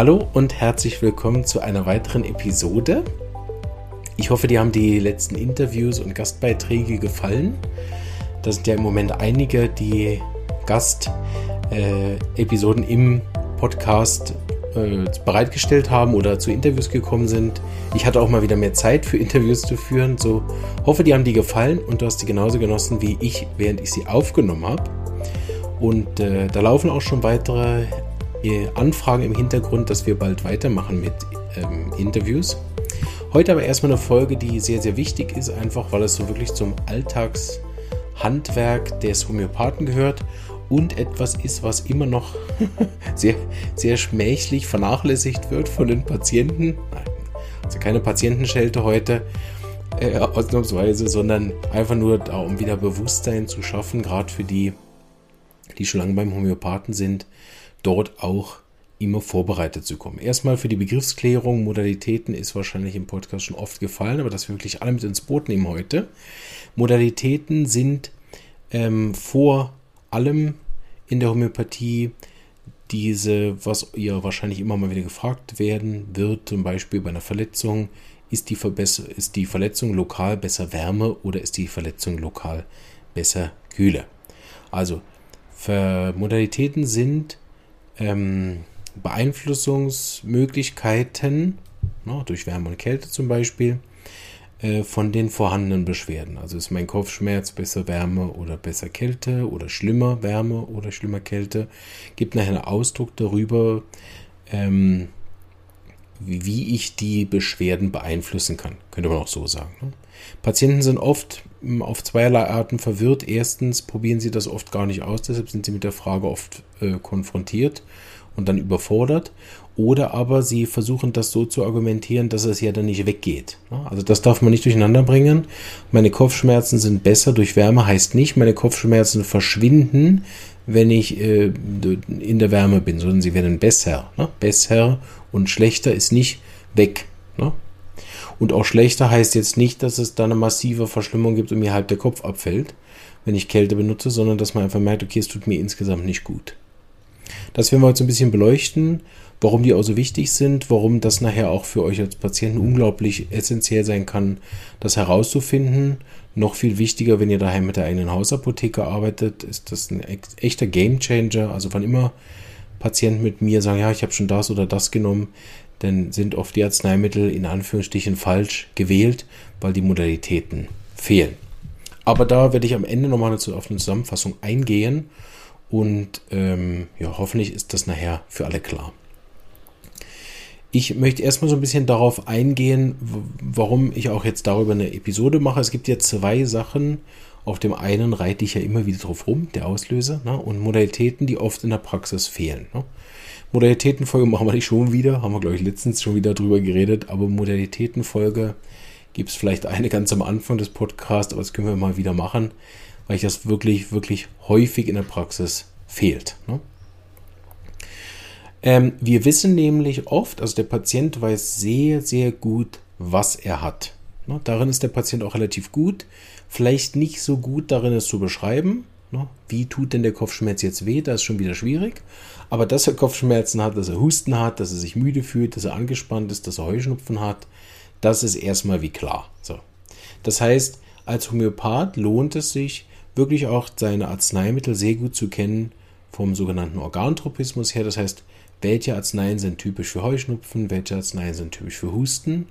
Hallo und herzlich willkommen zu einer weiteren Episode. Ich hoffe, dir haben die letzten Interviews und Gastbeiträge gefallen. Da sind ja im Moment einige, die Gast-Episoden äh, im Podcast äh, bereitgestellt haben oder zu Interviews gekommen sind. Ich hatte auch mal wieder mehr Zeit für Interviews zu führen. So hoffe, die haben dir gefallen und du hast die genauso genossen wie ich, während ich sie aufgenommen habe. Und äh, da laufen auch schon weitere Anfragen im Hintergrund, dass wir bald weitermachen mit ähm, Interviews. Heute aber erstmal eine Folge, die sehr, sehr wichtig ist, einfach weil es so wirklich zum Alltagshandwerk des Homöopathen gehört und etwas ist, was immer noch sehr, sehr schmächlich vernachlässigt wird von den Patienten. Also keine Patientenschelte heute, äh, ausnahmsweise, sondern einfach nur da, um wieder Bewusstsein zu schaffen, gerade für die, die schon lange beim Homöopathen sind, dort auch immer vorbereitet zu kommen. Erstmal für die Begriffsklärung, Modalitäten ist wahrscheinlich im Podcast schon oft gefallen, aber dass wir wirklich alle mit ins Boot nehmen heute. Modalitäten sind ähm, vor allem in der Homöopathie diese, was ihr wahrscheinlich immer mal wieder gefragt werden wird, zum Beispiel bei einer Verletzung, ist die, ist die Verletzung lokal besser Wärme oder ist die Verletzung lokal besser Kühle? Also, Modalitäten sind ähm, Beeinflussungsmöglichkeiten, ne, durch Wärme und Kälte zum Beispiel, äh, von den vorhandenen Beschwerden. Also ist mein Kopfschmerz besser Wärme oder besser Kälte oder schlimmer Wärme oder schlimmer Kälte. Gibt nachher einen Ausdruck darüber, ähm, wie ich die Beschwerden beeinflussen kann. Könnte man auch so sagen. Ne? Patienten sind oft hm, auf zweierlei Arten verwirrt. Erstens probieren sie das oft gar nicht aus, deshalb sind sie mit der Frage oft äh, konfrontiert und dann überfordert. Oder aber sie versuchen das so zu argumentieren, dass es ja dann nicht weggeht. Also das darf man nicht durcheinander bringen. Meine Kopfschmerzen sind besser durch Wärme heißt nicht, meine Kopfschmerzen verschwinden, wenn ich äh, in der Wärme bin, sondern sie werden besser. Ne? Besser und schlechter ist nicht weg. Ne? Und auch schlechter heißt jetzt nicht, dass es da eine massive Verschlimmung gibt und mir halb der Kopf abfällt, wenn ich Kälte benutze, sondern dass man einfach merkt, okay, es tut mir insgesamt nicht gut. Das werden wir heute ein bisschen beleuchten, warum die auch so wichtig sind, warum das nachher auch für euch als Patienten unglaublich essentiell sein kann, das herauszufinden. Noch viel wichtiger, wenn ihr daheim mit der eigenen Hausapotheke arbeitet, ist das ein echter Gamechanger. Also wann immer Patienten mit mir sagen, ja, ich habe schon das oder das genommen, dann sind oft die Arzneimittel in Anführungsstrichen falsch gewählt, weil die Modalitäten fehlen. Aber da werde ich am Ende nochmal auf eine Zusammenfassung eingehen und ähm, ja, hoffentlich ist das nachher für alle klar. Ich möchte erstmal so ein bisschen darauf eingehen, warum ich auch jetzt darüber eine Episode mache. Es gibt ja zwei Sachen. Auf dem einen reite ich ja immer wieder drauf rum, der Auslöser, ne? und Modalitäten, die oft in der Praxis fehlen. Ne? Modalitätenfolge machen wir nicht schon wieder, haben wir, glaube ich, letztens schon wieder drüber geredet, aber Modalitätenfolge gibt es vielleicht eine ganz am Anfang des Podcasts, aber das können wir mal wieder machen weil ich das wirklich, wirklich häufig in der Praxis fehlt. Ne? Ähm, wir wissen nämlich oft, also der Patient weiß sehr, sehr gut, was er hat. Ne? Darin ist der Patient auch relativ gut. Vielleicht nicht so gut darin, es zu beschreiben. Ne? Wie tut denn der Kopfschmerz jetzt weh? Das ist schon wieder schwierig. Aber dass er Kopfschmerzen hat, dass er Husten hat, dass er sich müde fühlt, dass er angespannt ist, dass er Heuschnupfen hat, das ist erstmal wie klar. So. Das heißt, als Homöopath lohnt es sich, wirklich auch seine Arzneimittel sehr gut zu kennen vom sogenannten Organtropismus her. Das heißt, welche Arzneien sind typisch für Heuschnupfen, welche Arzneien sind typisch für Husten.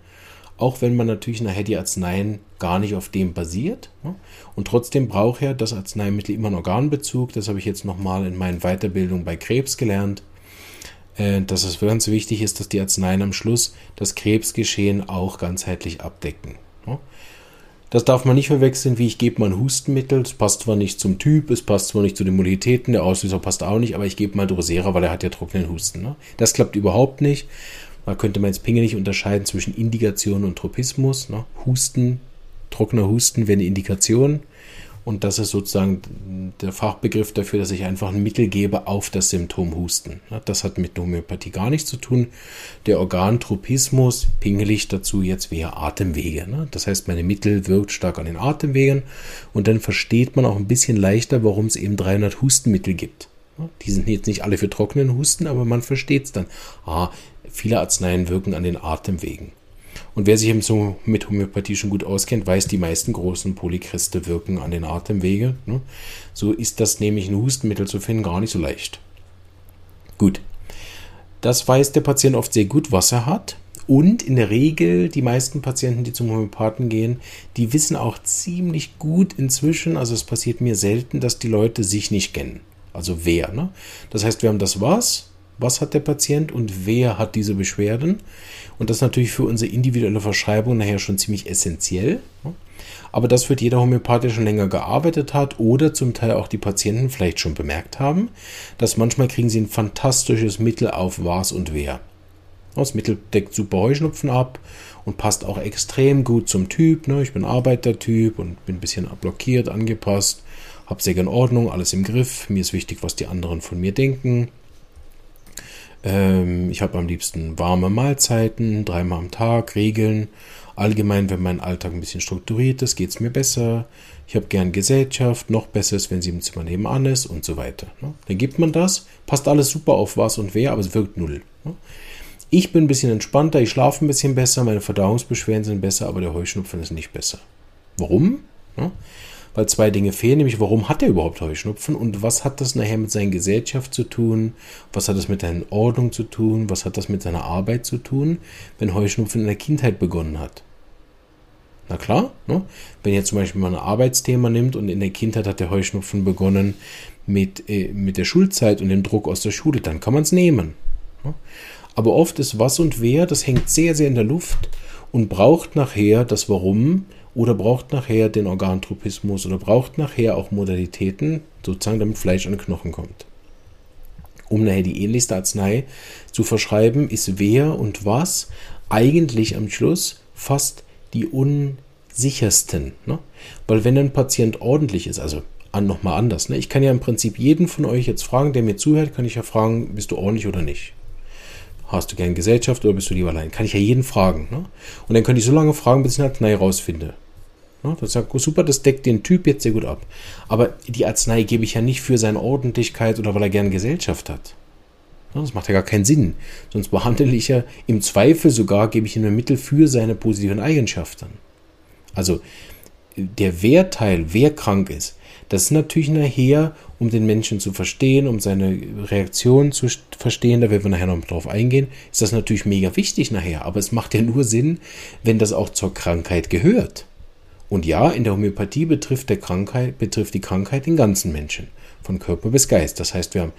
Auch wenn man natürlich nachher die Arzneien gar nicht auf dem basiert. Ne? Und trotzdem braucht er das Arzneimittel immer einen Organbezug. Das habe ich jetzt nochmal in meinen Weiterbildungen bei Krebs gelernt. Äh, dass es ganz wichtig ist, dass die Arzneien am Schluss das Krebsgeschehen auch ganzheitlich abdecken. Ne? Das darf man nicht verwechseln, wie ich gebe mal ein Hustenmittel. Es passt zwar nicht zum Typ, es passt zwar nicht zu den Modalitäten, der Auslöser passt auch nicht, aber ich gebe mal Drosera, weil er hat ja trockenen Husten. Ne? Das klappt überhaupt nicht. Da könnte man jetzt pingelig unterscheiden zwischen Indikation und Tropismus. Ne? Husten, trockener Husten wäre eine Indikation. Und das ist sozusagen der Fachbegriff dafür, dass ich einfach ein Mittel gebe auf das Symptom Husten. Das hat mit Homöopathie gar nichts zu tun. Der Organtropismus, pingelig dazu jetzt wäre Atemwege. Das heißt, meine Mittel wirkt stark an den Atemwegen und dann versteht man auch ein bisschen leichter, warum es eben 300 Hustenmittel gibt. Die sind jetzt nicht alle für trockenen Husten, aber man versteht es dann. Ah, viele Arzneien wirken an den Atemwegen. Und wer sich eben so mit Homöopathie schon gut auskennt, weiß, die meisten großen Polykriste wirken an den Atemwege. Ne? So ist das nämlich ein Hustenmittel zu finden gar nicht so leicht. Gut. Das weiß der Patient oft sehr gut, was er hat. Und in der Regel, die meisten Patienten, die zum Homöopathen gehen, die wissen auch ziemlich gut inzwischen, also es passiert mir selten, dass die Leute sich nicht kennen. Also wer. Ne? Das heißt, wir haben das was, was hat der Patient und wer hat diese Beschwerden. Und das ist natürlich für unsere individuelle Verschreibung nachher schon ziemlich essentiell. Ne? Aber das wird jeder Homöopath, der schon länger gearbeitet hat oder zum Teil auch die Patienten vielleicht schon bemerkt haben, dass manchmal kriegen sie ein fantastisches Mittel auf was und wer. Das Mittel deckt super Heuschnupfen ab und passt auch extrem gut zum Typ. Ne? Ich bin Arbeitertyp und bin ein bisschen blockiert, angepasst, habe sehr gerne Ordnung, alles im Griff. Mir ist wichtig, was die anderen von mir denken. Ähm, ich habe am liebsten warme Mahlzeiten, dreimal am Tag, Regeln. Allgemein, wenn mein Alltag ein bisschen strukturiert ist, geht es mir besser. Ich habe gern Gesellschaft, noch besser ist, wenn sie im Zimmer nebenan ist und so weiter. Ne? Dann gibt man das, passt alles super auf was und wer, aber es wirkt null. Ne? Ich bin ein bisschen entspannter, ich schlafe ein bisschen besser, meine Verdauungsbeschwerden sind besser, aber der Heuschnupfen ist nicht besser. Warum? Ja, weil zwei Dinge fehlen, nämlich warum hat er überhaupt Heuschnupfen und was hat das nachher mit seiner Gesellschaft zu tun, was hat das mit seiner Ordnung zu tun, was hat das mit seiner Arbeit zu tun, wenn Heuschnupfen in der Kindheit begonnen hat. Na klar, ne? wenn ihr zum Beispiel mal ein Arbeitsthema nimmt und in der Kindheit hat der Heuschnupfen begonnen mit, äh, mit der Schulzeit und dem Druck aus der Schule, dann kann man es nehmen. Ne? Aber oft ist was und wer, das hängt sehr, sehr in der Luft und braucht nachher das Warum oder braucht nachher den Organtropismus oder braucht nachher auch Modalitäten, sozusagen damit Fleisch an Knochen kommt. Um nachher die ähnlichste Arznei zu verschreiben, ist wer und was eigentlich am Schluss fast die unsichersten. Ne? Weil wenn ein Patient ordentlich ist, also nochmal anders, ne? ich kann ja im Prinzip jeden von euch jetzt fragen, der mir zuhört, kann ich ja fragen, bist du ordentlich oder nicht? Hast du gern Gesellschaft oder bist du lieber allein? Kann ich ja jeden fragen. Ne? Und dann könnte ich so lange fragen, bis ich eine Arznei rausfinde. Ne? Das sagt, super, das deckt den Typ jetzt sehr gut ab. Aber die Arznei gebe ich ja nicht für seine Ordentlichkeit oder weil er gern Gesellschaft hat. Ne? Das macht ja gar keinen Sinn. Sonst behandle ich ja im Zweifel sogar, gebe ich ihm ein Mittel für seine positiven Eigenschaften. Also der Wehrteil, wer krank ist, das ist natürlich nachher, um den Menschen zu verstehen, um seine Reaktion zu verstehen, da werden wir nachher noch drauf eingehen, ist das natürlich mega wichtig nachher. Aber es macht ja nur Sinn, wenn das auch zur Krankheit gehört. Und ja, in der Homöopathie betrifft, der Krankheit, betrifft die Krankheit den ganzen Menschen, von Körper bis Geist. Das heißt, wir haben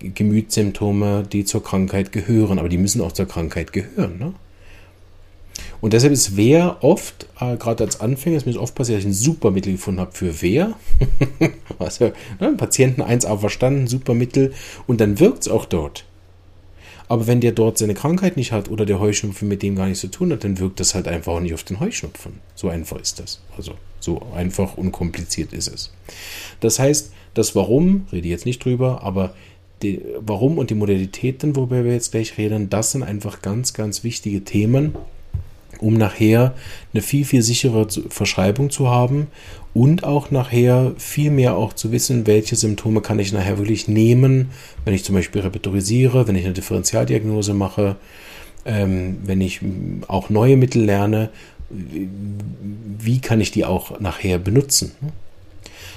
Gemütssymptome, die zur Krankheit gehören, aber die müssen auch zur Krankheit gehören. Ne? Und deshalb ist Wehr oft, äh, gerade als Anfänger, ist mir oft passiert, dass ich ein super Mittel gefunden habe für Wehr. also, ne, Patienten 1a verstanden, super Mittel und dann wirkt es auch dort. Aber wenn der dort seine Krankheit nicht hat oder der Heuschnupfen mit dem gar nichts zu tun hat, dann wirkt das halt einfach auch nicht auf den Heuschnupfen. So einfach ist das. Also so einfach unkompliziert ist es. Das heißt, das Warum, rede ich jetzt nicht drüber, aber die, Warum und die Modalitäten, worüber wir jetzt gleich reden, das sind einfach ganz, ganz wichtige Themen, um nachher eine viel, viel sichere Verschreibung zu haben und auch nachher viel mehr auch zu wissen, welche Symptome kann ich nachher wirklich nehmen, wenn ich zum Beispiel repertorisiere, wenn ich eine Differentialdiagnose mache, ähm, wenn ich auch neue Mittel lerne, wie kann ich die auch nachher benutzen.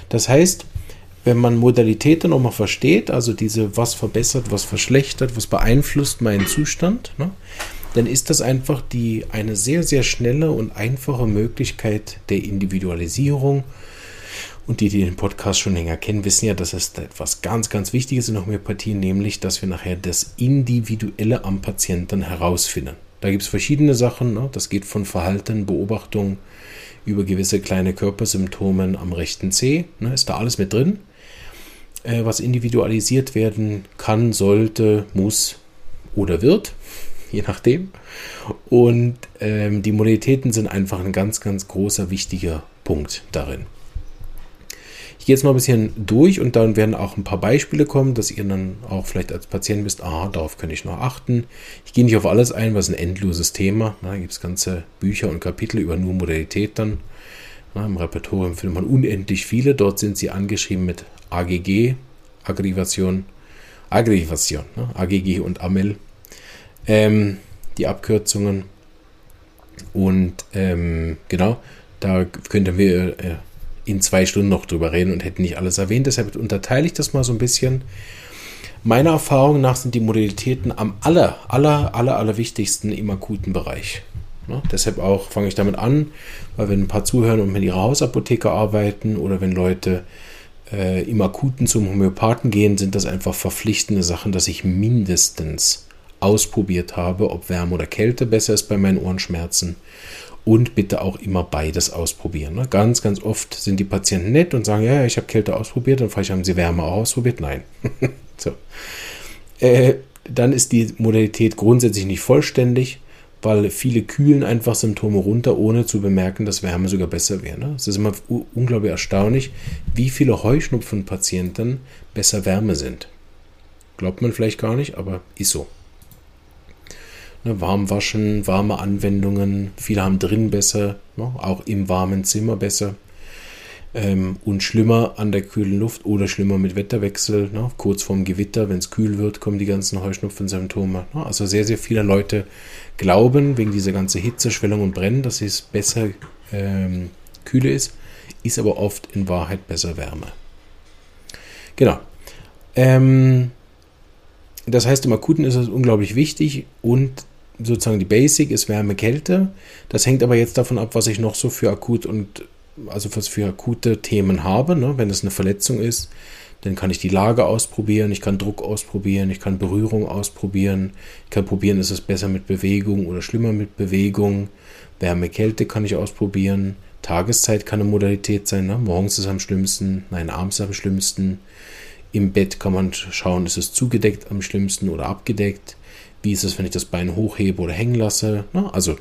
Das heißt, wenn man Modalitäten nochmal versteht, also diese, was verbessert, was verschlechtert, was beeinflusst meinen Zustand, ne, dann ist das einfach die, eine sehr, sehr schnelle und einfache Möglichkeit der Individualisierung. Und die, die den Podcast schon länger kennen, wissen ja, dass es etwas ganz, ganz Wichtiges in Homöopathie, nämlich, dass wir nachher das Individuelle am Patienten herausfinden. Da gibt es verschiedene Sachen. Ne? Das geht von Verhalten, Beobachtung über gewisse kleine Körpersymptomen am rechten C. Ne? Ist da alles mit drin, äh, was individualisiert werden kann, sollte, muss oder wird je nachdem. Und ähm, die Modalitäten sind einfach ein ganz, ganz großer, wichtiger Punkt darin. Ich gehe jetzt mal ein bisschen durch und dann werden auch ein paar Beispiele kommen, dass ihr dann auch vielleicht als Patient wisst, ah, darauf kann ich noch achten. Ich gehe nicht auf alles ein, was ein endloses Thema. Da gibt es ganze Bücher und Kapitel über nur Modalität dann. Na, Im Repertorium findet man unendlich viele. Dort sind sie angeschrieben mit AGG, Aggravation, Aggravation, ne? AGG und AMEL ähm, die Abkürzungen. Und ähm, genau, da könnten wir äh, in zwei Stunden noch drüber reden und hätten nicht alles erwähnt. Deshalb unterteile ich das mal so ein bisschen. Meiner Erfahrung nach sind die Modalitäten am aller, aller, aller, aller wichtigsten im akuten Bereich. Ne? Deshalb auch fange ich damit an, weil wenn ein paar zuhören und mit ihrer Hausapotheke arbeiten oder wenn Leute äh, im Akuten zum Homöopathen gehen, sind das einfach verpflichtende Sachen, dass ich mindestens ausprobiert habe, ob Wärme oder Kälte besser ist bei meinen Ohrenschmerzen. Und bitte auch immer beides ausprobieren. Ne? Ganz, ganz oft sind die Patienten nett und sagen, ja, ich habe Kälte ausprobiert. Und vielleicht haben sie Wärme auch ausprobiert. Nein. so. Äh, dann ist die Modalität grundsätzlich nicht vollständig weil viele kühlen einfach Symptome runter, ohne zu bemerken, dass Wärme sogar besser wäre. Ne? Es ist immer unglaublich erstaunlich, wie viele Heuschnupfenpatienten besser Wärme sind. Glaubt man vielleicht gar nicht, aber ist so. Ne, warm waschen, warme Anwendungen, viele haben drin besser, ne? auch im warmen Zimmer besser. Ähm, und schlimmer an der kühlen Luft oder schlimmer mit Wetterwechsel. Ne? Kurz vorm Gewitter, wenn es kühl wird, kommen die ganzen Heuschnupfensymptome. Ne? Also sehr, sehr viele Leute glauben, wegen dieser ganzen Hitze, Schwellung und Brennen, dass es besser ähm, kühle ist, ist aber oft in Wahrheit besser Wärme. Genau. Ähm, das heißt, im Akuten ist es unglaublich wichtig und sozusagen die Basic ist Wärme, Kälte. Das hängt aber jetzt davon ab, was ich noch so für akut und also was für akute Themen habe. Ne? Wenn es eine Verletzung ist, dann kann ich die Lage ausprobieren, ich kann Druck ausprobieren, ich kann Berührung ausprobieren, ich kann probieren, ist es besser mit Bewegung oder schlimmer mit Bewegung. Wärme, Kälte kann ich ausprobieren. Tageszeit kann eine Modalität sein. Ne? Morgens ist am schlimmsten, nein, abends am schlimmsten. Im Bett kann man schauen, ist es zugedeckt am schlimmsten oder abgedeckt. Wie ist es, wenn ich das Bein hochhebe oder hängen lasse? Ne? Also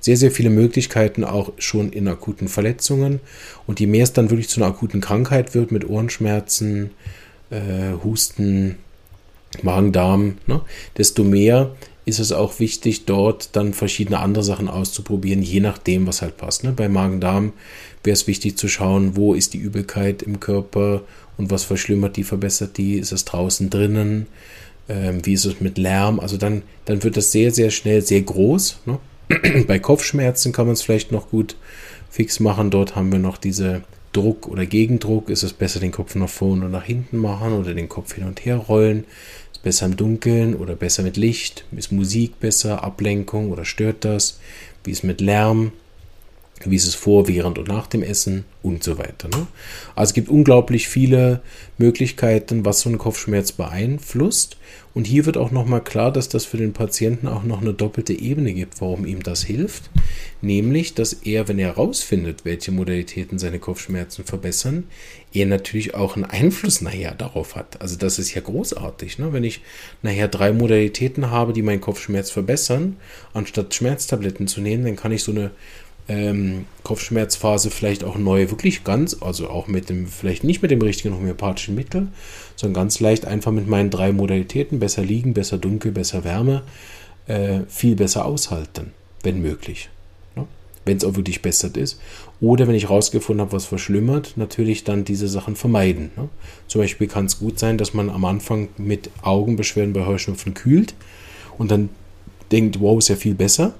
sehr, sehr viele Möglichkeiten auch schon in akuten Verletzungen. Und je mehr es dann wirklich zu einer akuten Krankheit wird mit Ohrenschmerzen, äh, Husten, Magen-Darm, ne, desto mehr ist es auch wichtig, dort dann verschiedene andere Sachen auszuprobieren, je nachdem, was halt passt. Ne? Bei Magen-Darm wäre es wichtig zu schauen, wo ist die Übelkeit im Körper und was verschlimmert die, verbessert die, ist es draußen drinnen, ähm, wie ist es mit Lärm, also dann, dann wird das sehr, sehr schnell sehr groß. Ne? Bei Kopfschmerzen kann man es vielleicht noch gut fix machen. Dort haben wir noch diese Druck oder Gegendruck. Ist es besser, den Kopf nach vorne oder nach hinten machen oder den Kopf hin und her rollen? Ist besser im Dunkeln oder besser mit Licht? Ist Musik besser? Ablenkung oder stört das? Wie ist mit Lärm? Wie ist es vor, während und nach dem Essen und so weiter. Ne? Also es gibt unglaublich viele Möglichkeiten, was so ein Kopfschmerz beeinflusst. Und hier wird auch nochmal klar, dass das für den Patienten auch noch eine doppelte Ebene gibt, warum ihm das hilft. Nämlich, dass er, wenn er herausfindet, welche Modalitäten seine Kopfschmerzen verbessern, er natürlich auch einen Einfluss nachher darauf hat. Also das ist ja großartig. Ne? Wenn ich nachher drei Modalitäten habe, die meinen Kopfschmerz verbessern, anstatt Schmerztabletten zu nehmen, dann kann ich so eine ähm, Kopfschmerzphase vielleicht auch neu, wirklich ganz, also auch mit dem, vielleicht nicht mit dem richtigen homöopathischen Mittel, sondern ganz leicht einfach mit meinen drei Modalitäten, besser liegen, besser dunkel, besser Wärme, äh, viel besser aushalten, wenn möglich. Ne? Wenn es auch wirklich bessert ist. Oder wenn ich rausgefunden habe, was verschlimmert, natürlich dann diese Sachen vermeiden. Ne? Zum Beispiel kann es gut sein, dass man am Anfang mit Augenbeschwerden bei Heuschnupfen kühlt und dann denkt, wow, ist ja viel besser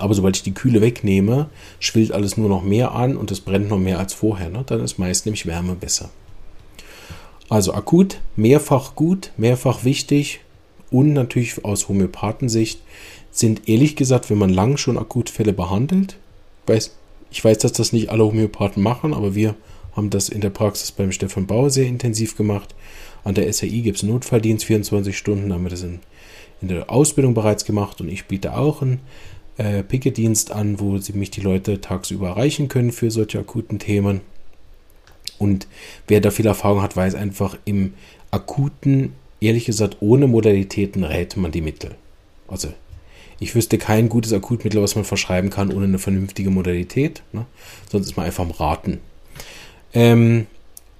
aber sobald ich die Kühle wegnehme, schwillt alles nur noch mehr an und es brennt noch mehr als vorher. Ne? Dann ist meist nämlich Wärme besser. Also akut, mehrfach gut, mehrfach wichtig und natürlich aus Homöopathensicht sind ehrlich gesagt, wenn man lang schon Akutfälle behandelt, weiß, ich weiß, dass das nicht alle Homöopathen machen, aber wir haben das in der Praxis beim Stefan Bauer sehr intensiv gemacht. An der SAI gibt es Notfalldienst 24 Stunden, haben wir das in, in der Ausbildung bereits gemacht und ich biete auch einen äh, Pickedienst an, wo sie mich die Leute tagsüber erreichen können für solche akuten Themen. Und wer da viel Erfahrung hat, weiß einfach, im akuten, ehrlich gesagt, ohne Modalitäten rät man die Mittel. Also, ich wüsste kein gutes Akutmittel, was man verschreiben kann, ohne eine vernünftige Modalität. Ne? Sonst ist man einfach am Raten. Ähm,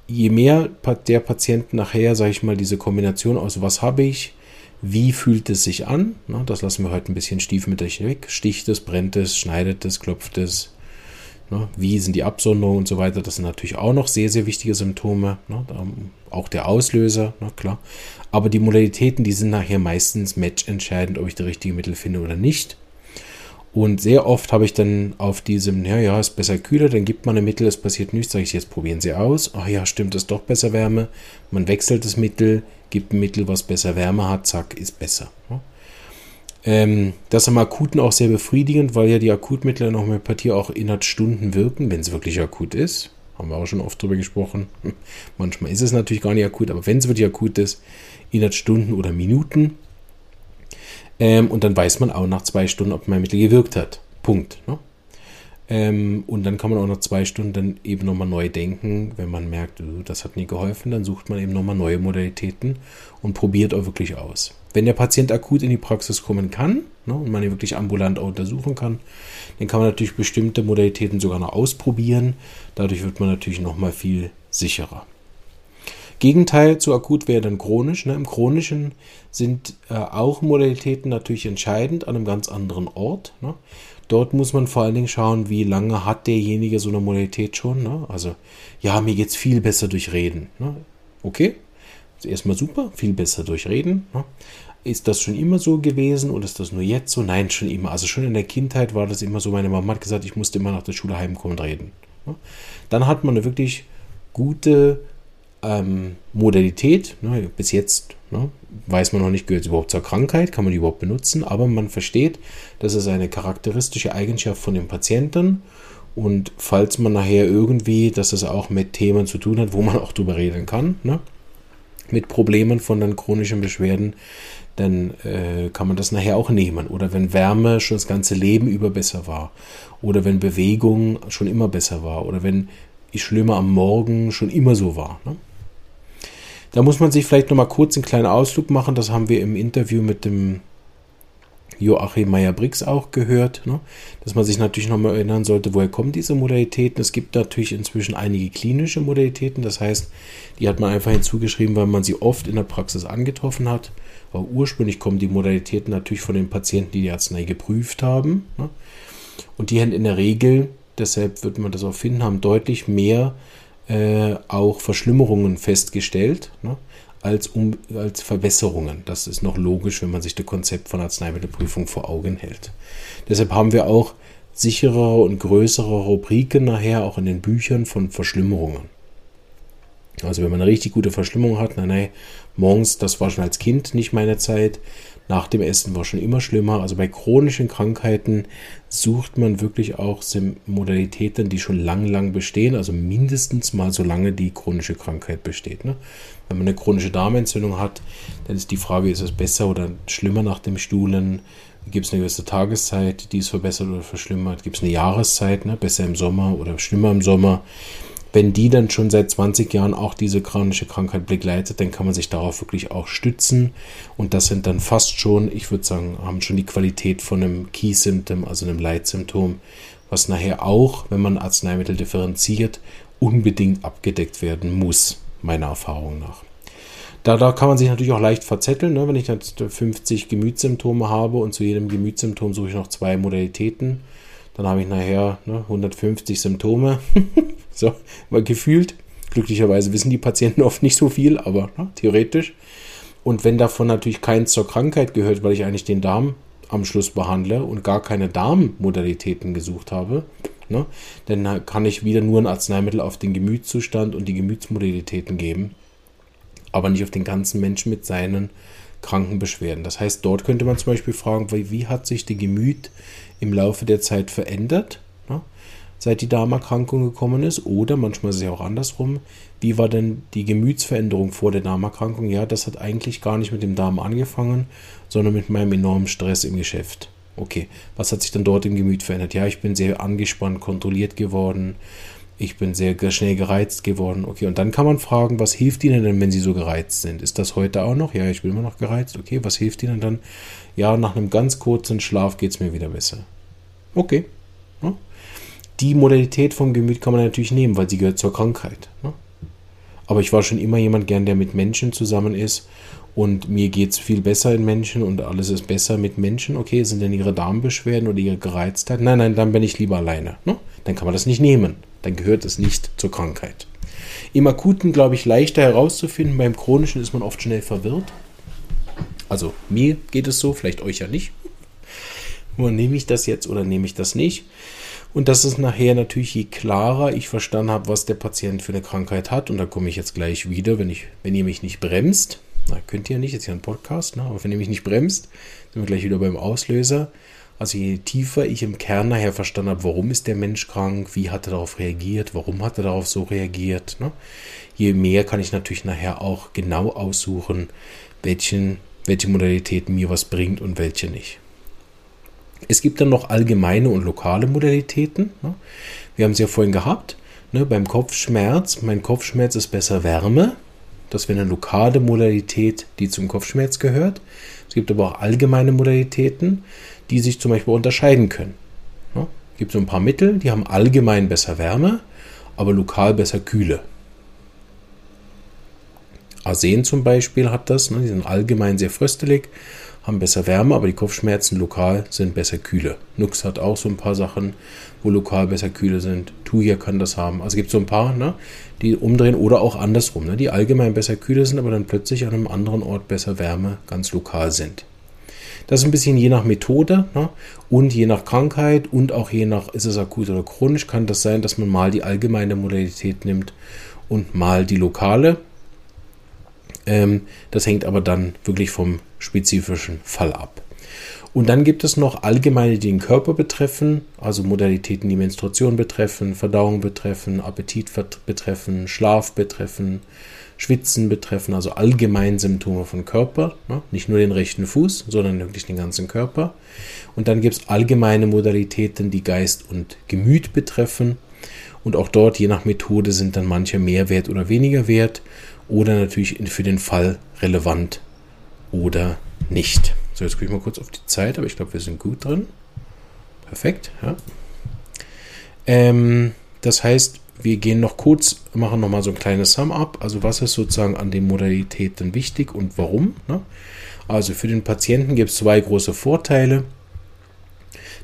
je mehr der Patient nachher, sage ich mal, diese Kombination aus, was habe ich, wie fühlt es sich an? Das lassen wir heute ein bisschen stiefmütterlich weg. Sticht es, brennt es, schneidet es, klopft es? Wie sind die Absonderungen und so weiter? Das sind natürlich auch noch sehr, sehr wichtige Symptome. Ne? Auch der Auslöser, klar. Aber die Modalitäten, die sind nachher meistens matchentscheidend, ob ich das richtige Mittel finde oder nicht. Und sehr oft habe ich dann auf diesem, ja, ja, ist besser kühler, dann gibt man ein Mittel, es passiert nichts, sage ich, jetzt probieren Sie aus. Ach ja, stimmt, ist doch besser Wärme. Man wechselt das Mittel, gibt ein Mittel, was besser Wärme hat, zack, ist besser. Ähm, das ist am Akuten auch sehr befriedigend, weil ja die Akutmittel in Homöopathie auch innerhalb Stunden wirken, wenn es wirklich akut ist. Haben wir auch schon oft drüber gesprochen. Manchmal ist es natürlich gar nicht akut, aber wenn es wirklich akut ist, innerhalb Stunden oder Minuten. Ähm, und dann weiß man auch nach zwei Stunden, ob mein Mittel gewirkt hat. Punkt. Ne? Ähm, und dann kann man auch nach zwei Stunden dann eben nochmal neu denken. Wenn man merkt, oh, das hat nie geholfen, dann sucht man eben nochmal neue Modalitäten und probiert auch wirklich aus. Wenn der Patient akut in die Praxis kommen kann ne, und man ihn wirklich ambulant auch untersuchen kann, dann kann man natürlich bestimmte Modalitäten sogar noch ausprobieren. Dadurch wird man natürlich nochmal viel sicherer. Gegenteil zu akut wäre dann chronisch. Ne? Im chronischen sind äh, auch Modalitäten natürlich entscheidend an einem ganz anderen Ort. Ne? Dort muss man vor allen Dingen schauen, wie lange hat derjenige so eine Modalität schon. Ne? Also, ja, mir geht es viel besser durch Reden. Ne? Okay, erstmal super, viel besser durch Reden. Ne? Ist das schon immer so gewesen oder ist das nur jetzt so? Nein, schon immer. Also schon in der Kindheit war das immer so. Meine Mama hat gesagt, ich musste immer nach der Schule heimkommen und reden. Ne? Dann hat man eine wirklich gute ähm, Modalität, ne, bis jetzt ne, weiß man noch nicht, gehört es überhaupt zur Krankheit, kann man die überhaupt benutzen, aber man versteht, das ist eine charakteristische Eigenschaft von dem Patienten und falls man nachher irgendwie, dass es auch mit Themen zu tun hat, wo man auch drüber reden kann, ne, mit Problemen von den chronischen Beschwerden, dann äh, kann man das nachher auch nehmen. Oder wenn Wärme schon das ganze Leben über besser war. Oder wenn Bewegung schon immer besser war. Oder wenn ich schlimmer am Morgen schon immer so war. Ne? Da muss man sich vielleicht noch mal kurz einen kleinen Ausflug machen. Das haben wir im Interview mit dem Joachim Meyer-Briggs auch gehört, ne? dass man sich natürlich noch mal erinnern sollte, woher kommen diese Modalitäten. Es gibt natürlich inzwischen einige klinische Modalitäten, das heißt, die hat man einfach hinzugeschrieben, weil man sie oft in der Praxis angetroffen hat. Aber ursprünglich kommen die Modalitäten natürlich von den Patienten, die die Arznei geprüft haben. Ne? Und die haben in der Regel, deshalb wird man das auch finden, haben deutlich mehr äh, auch Verschlimmerungen festgestellt, ne, als, um, als Verbesserungen. Das ist noch logisch, wenn man sich das Konzept von Arzneimittelprüfung vor Augen hält. Deshalb haben wir auch sicherere und größere Rubriken nachher auch in den Büchern von Verschlimmerungen. Also wenn man eine richtig gute Verschlimmung hat, nein, nein, morgens, das war schon als Kind nicht meine Zeit, nach dem Essen war schon immer schlimmer. Also bei chronischen Krankheiten sucht man wirklich auch Modalitäten, die schon lang, lang bestehen, also mindestens mal so lange die chronische Krankheit besteht. Ne? Wenn man eine chronische Darmentzündung hat, dann ist die Frage, ist es besser oder schlimmer nach dem Stuhlen? Gibt es eine gewisse Tageszeit, die es verbessert oder verschlimmert? Gibt es eine Jahreszeit, ne? besser im Sommer oder schlimmer im Sommer? Wenn die dann schon seit 20 Jahren auch diese chronische Krankheit begleitet, dann kann man sich darauf wirklich auch stützen. Und das sind dann fast schon, ich würde sagen, haben schon die Qualität von einem Key-Symptom, also einem Leitsymptom, was nachher auch, wenn man Arzneimittel differenziert, unbedingt abgedeckt werden muss, meiner Erfahrung nach. Da, da kann man sich natürlich auch leicht verzetteln, ne? wenn ich jetzt 50 Gemütssymptome habe und zu jedem Gemütssymptom suche ich noch zwei Modalitäten dann habe ich nachher ne, 150 Symptome. so, mal gefühlt. Glücklicherweise wissen die Patienten oft nicht so viel, aber ne, theoretisch. Und wenn davon natürlich keins zur Krankheit gehört, weil ich eigentlich den Darm am Schluss behandle und gar keine Darmmodalitäten gesucht habe, ne, dann kann ich wieder nur ein Arzneimittel auf den Gemütszustand und die Gemütsmodalitäten geben, aber nicht auf den ganzen Menschen mit seinen Krankenbeschwerden. Das heißt, dort könnte man zum Beispiel fragen, wie, wie hat sich die Gemüt im Laufe der Zeit verändert, ne, seit die Darmerkrankung gekommen ist? Oder manchmal ist es ja auch andersrum. Wie war denn die Gemütsveränderung vor der Darmerkrankung? Ja, das hat eigentlich gar nicht mit dem Darm angefangen, sondern mit meinem enormen Stress im Geschäft. Okay, was hat sich dann dort im Gemüt verändert? Ja, ich bin sehr angespannt, kontrolliert geworden ich bin sehr schnell gereizt geworden. Okay, und dann kann man fragen, was hilft Ihnen denn, wenn Sie so gereizt sind? Ist das heute auch noch? Ja, ich bin immer noch gereizt. Okay, was hilft Ihnen dann? Ja, nach einem ganz kurzen Schlaf geht es mir wieder besser. Okay. Ja. Die Modalität vom Gemüt kann man natürlich nehmen, weil sie gehört zur Krankheit. Ja. Aber ich war schon immer jemand gern, der mit Menschen zusammen ist und mir geht es viel besser in Menschen und alles ist besser mit Menschen. Okay, sind denn Ihre Darmbeschwerden oder Ihre Gereiztheit? Nein, nein, dann bin ich lieber alleine. Ne? dann kann man das nicht nehmen. Dann gehört es nicht zur Krankheit. Im Akuten, glaube ich, leichter herauszufinden. Beim Chronischen ist man oft schnell verwirrt. Also mir geht es so, vielleicht euch ja nicht. Nur nehme ich das jetzt oder nehme ich das nicht? Und das ist nachher natürlich, je klarer ich verstanden habe, was der Patient für eine Krankheit hat. Und da komme ich jetzt gleich wieder, wenn, ich, wenn ihr mich nicht bremst. Na, könnt ihr nicht, jetzt ja ein Podcast, ne? aber wenn ihr mich nicht bremst, sind wir gleich wieder beim Auslöser. Also je tiefer ich im Kern nachher verstanden habe, warum ist der Mensch krank, wie hat er darauf reagiert, warum hat er darauf so reagiert, ne? je mehr kann ich natürlich nachher auch genau aussuchen, welchen, welche Modalität mir was bringt und welche nicht. Es gibt dann noch allgemeine und lokale Modalitäten. Ne? Wir haben es ja vorhin gehabt. Ne? Beim Kopfschmerz, mein Kopfschmerz ist besser Wärme. Das wäre eine lokale Modalität, die zum Kopfschmerz gehört. Es gibt aber auch allgemeine Modalitäten, die sich zum Beispiel unterscheiden können. Ne? Es gibt so ein paar Mittel, die haben allgemein besser Wärme, aber lokal besser Kühle. Arsen zum Beispiel hat das, ne? die sind allgemein sehr fröstelig haben besser Wärme, aber die Kopfschmerzen lokal sind besser kühle. Nux hat auch so ein paar Sachen, wo lokal besser kühle sind. Tuya kann das haben. Also es gibt so ein paar, ne, die umdrehen oder auch andersrum, ne, die allgemein besser kühle sind, aber dann plötzlich an einem anderen Ort besser Wärme ganz lokal sind. Das ist ein bisschen je nach Methode ne? und je nach Krankheit und auch je nach, ist es akut oder chronisch, kann das sein, dass man mal die allgemeine Modalität nimmt und mal die lokale. Ähm, das hängt aber dann wirklich vom spezifischen Fall ab. Und dann gibt es noch allgemeine, die den Körper betreffen, also Modalitäten, die Menstruation betreffen, Verdauung betreffen, Appetit betreffen, Schlaf betreffen, Schwitzen betreffen, also allgemein Symptome von Körper, ne? nicht nur den rechten Fuß, sondern wirklich den ganzen Körper. Und dann gibt es allgemeine Modalitäten, die Geist und Gemüt betreffen. Und auch dort, je nach Methode, sind dann manche mehr wert oder weniger wert oder natürlich für den Fall relevant oder nicht. So, jetzt gucke ich mal kurz auf die Zeit, aber ich glaube, wir sind gut drin. Perfekt, ja. Ähm, das heißt, wir gehen noch kurz, machen nochmal so ein kleines Sum-up. Also was ist sozusagen an den Modalitäten wichtig und warum? Ne? Also für den Patienten gibt es zwei große Vorteile.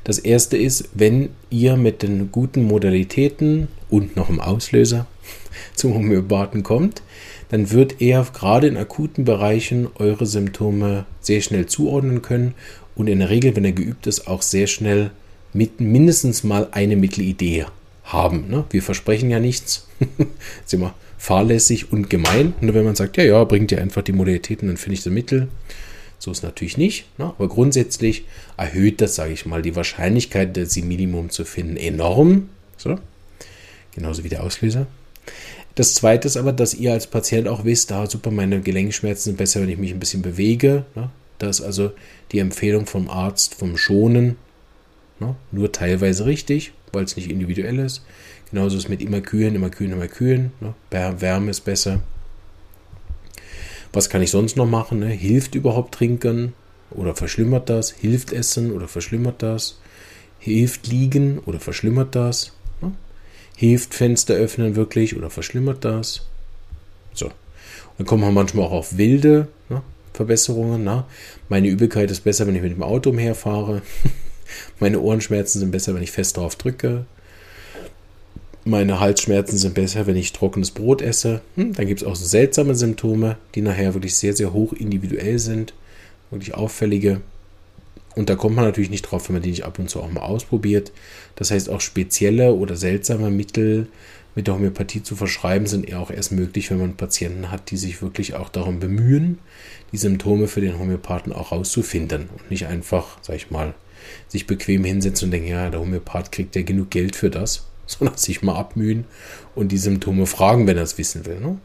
Das erste ist, wenn ihr mit den guten Modalitäten und noch im Auslöser zum Homöopathen kommt, dann wird er gerade in akuten Bereichen eure Symptome sehr schnell zuordnen können und in der Regel, wenn er geübt ist, auch sehr schnell mit mindestens mal eine Mittelidee haben. Ne? Wir versprechen ja nichts. ist immer fahrlässig und gemein. Nur wenn man sagt, ja, ja, bringt ihr einfach die Modalitäten, dann finde ich das Mittel. So ist natürlich nicht. Ne? Aber grundsätzlich erhöht das, sage ich mal, die Wahrscheinlichkeit, sie Minimum zu finden, enorm. So. Genauso wie der Auslöser. Das zweite ist aber, dass ihr als Patient auch wisst, ah, super, meine Gelenkschmerzen sind besser, wenn ich mich ein bisschen bewege. Ne? Das ist also die Empfehlung vom Arzt vom Schonen. Ne? Nur teilweise richtig, weil es nicht individuell ist. Genauso ist es mit immer kühlen, immer kühlen, immer kühlen. Ne? Wärme ist besser. Was kann ich sonst noch machen? Ne? Hilft überhaupt Trinken oder verschlimmert das? Hilft Essen oder verschlimmert das? Hilft Liegen oder verschlimmert das? Hilft Fenster öffnen wirklich oder verschlimmert das? So. dann kommen wir manchmal auch auf wilde ne, Verbesserungen. Na? Meine Übelkeit ist besser, wenn ich mit dem Auto umherfahre. Meine Ohrenschmerzen sind besser, wenn ich fest drauf drücke. Meine Halsschmerzen sind besser, wenn ich trockenes Brot esse. Hm, dann gibt es auch so seltsame Symptome, die nachher wirklich sehr, sehr hoch individuell sind. Wirklich auffällige und da kommt man natürlich nicht drauf, wenn man die nicht ab und zu auch mal ausprobiert. Das heißt, auch spezielle oder seltsame Mittel mit der Homöopathie zu verschreiben, sind eher auch erst möglich, wenn man Patienten hat, die sich wirklich auch darum bemühen, die Symptome für den Homöopathen auch rauszufinden und nicht einfach, sag ich mal, sich bequem hinsetzen und denken, ja, der Homöopath kriegt ja genug Geld für das, sondern sich mal abmühen und die Symptome fragen, wenn er es wissen will. Ne?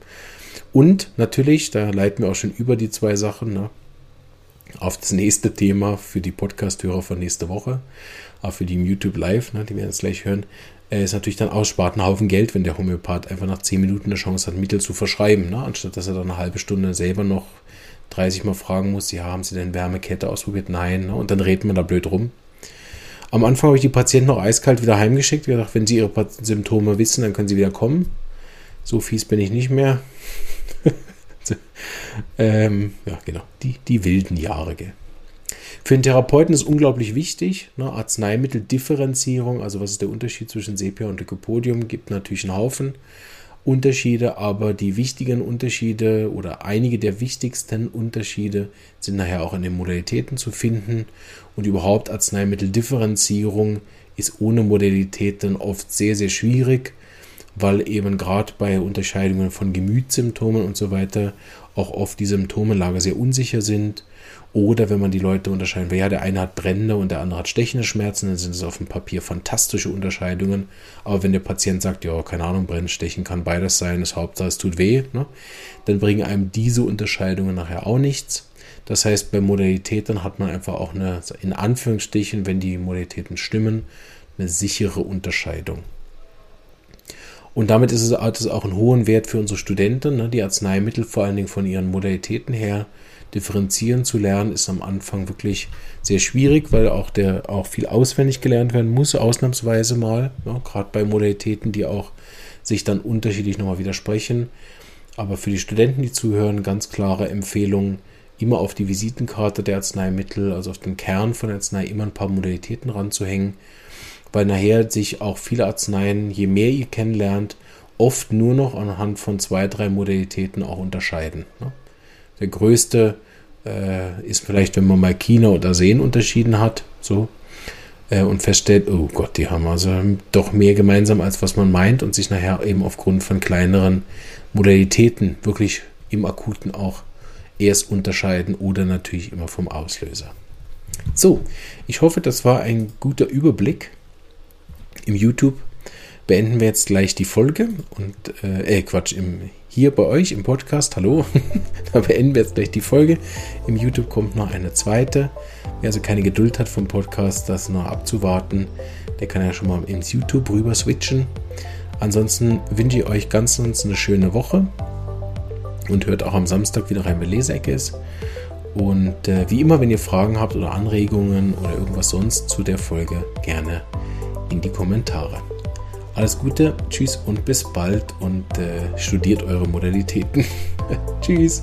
Und natürlich, da leiten wir auch schon über die zwei Sachen, ne? auf das nächste Thema für die Podcast-Hörer von nächste Woche, auch für die im YouTube Live, ne, die werden es gleich hören, äh, ist natürlich dann ausspart ein Haufen Geld, wenn der Homöopath einfach nach 10 Minuten eine Chance hat, Mittel zu verschreiben, ne, anstatt dass er dann eine halbe Stunde selber noch 30 Mal fragen muss, ja, haben Sie denn Wärmekette ausprobiert? Nein, ne, und dann redet man da blöd rum. Am Anfang habe ich die Patienten noch eiskalt wieder heimgeschickt, gedacht, wenn sie ihre Symptome wissen, dann können sie wieder kommen. So fies bin ich nicht mehr. ähm, ja, genau, die, die wilden Jahre. Gell. Für den Therapeuten ist unglaublich wichtig, ne, Arzneimitteldifferenzierung, also was ist der Unterschied zwischen Sepia und Lycopodium, gibt natürlich einen Haufen Unterschiede, aber die wichtigen Unterschiede oder einige der wichtigsten Unterschiede sind nachher auch in den Modalitäten zu finden. Und überhaupt Arzneimitteldifferenzierung ist ohne Modalitäten oft sehr, sehr schwierig, weil eben gerade bei Unterscheidungen von Gemütssymptomen und so weiter auch oft die Symptomenlage sehr unsicher sind oder wenn man die Leute unterscheiden will, ja, der eine hat brennende und der andere hat stechende Schmerzen, dann sind es auf dem Papier fantastische Unterscheidungen. Aber wenn der Patient sagt, ja, keine Ahnung, brennen, stechen kann beides sein, das Hauptsache es tut weh, ne, dann bringen einem diese Unterscheidungen nachher auch nichts. Das heißt, bei Modalitäten hat man einfach auch eine, in Anführungsstrichen, wenn die Modalitäten stimmen, eine sichere Unterscheidung. Und damit ist es, hat es auch einen hohen Wert für unsere Studenten, ne, die Arzneimittel vor allen Dingen von ihren Modalitäten her differenzieren zu lernen, ist am Anfang wirklich sehr schwierig, weil auch der auch viel auswendig gelernt werden muss, ausnahmsweise mal, ja, gerade bei Modalitäten, die auch sich dann unterschiedlich nochmal widersprechen. Aber für die Studenten, die zuhören, ganz klare Empfehlung, immer auf die Visitenkarte der Arzneimittel, also auf den Kern von Arznei, immer ein paar Modalitäten ranzuhängen, weil nachher sich auch viele Arzneien, je mehr ihr kennenlernt, oft nur noch anhand von zwei, drei Modalitäten auch unterscheiden. Ne? Der größte äh, ist vielleicht, wenn man mal Kino oder Sehen unterschieden hat, so, äh, und feststellt, oh Gott, die haben also doch mehr gemeinsam, als was man meint und sich nachher eben aufgrund von kleineren Modalitäten wirklich im Akuten auch erst unterscheiden oder natürlich immer vom Auslöser. So, ich hoffe, das war ein guter Überblick. Im YouTube beenden wir jetzt gleich die Folge und äh, äh Quatsch, im hier bei euch im Podcast. Hallo, da beenden wir jetzt gleich die Folge. Im YouTube kommt noch eine zweite. Wer also keine Geduld hat vom Podcast, das noch abzuwarten, der kann ja schon mal ins YouTube rüber switchen. Ansonsten wünsche ich euch ganz, ganz eine schöne Woche und hört auch am Samstag wieder rein, wenn Leseecke ist. Und äh, wie immer, wenn ihr Fragen habt oder Anregungen oder irgendwas sonst zu der Folge, gerne in die Kommentare. Alles Gute, tschüss und bis bald und äh, studiert eure Modalitäten. tschüss.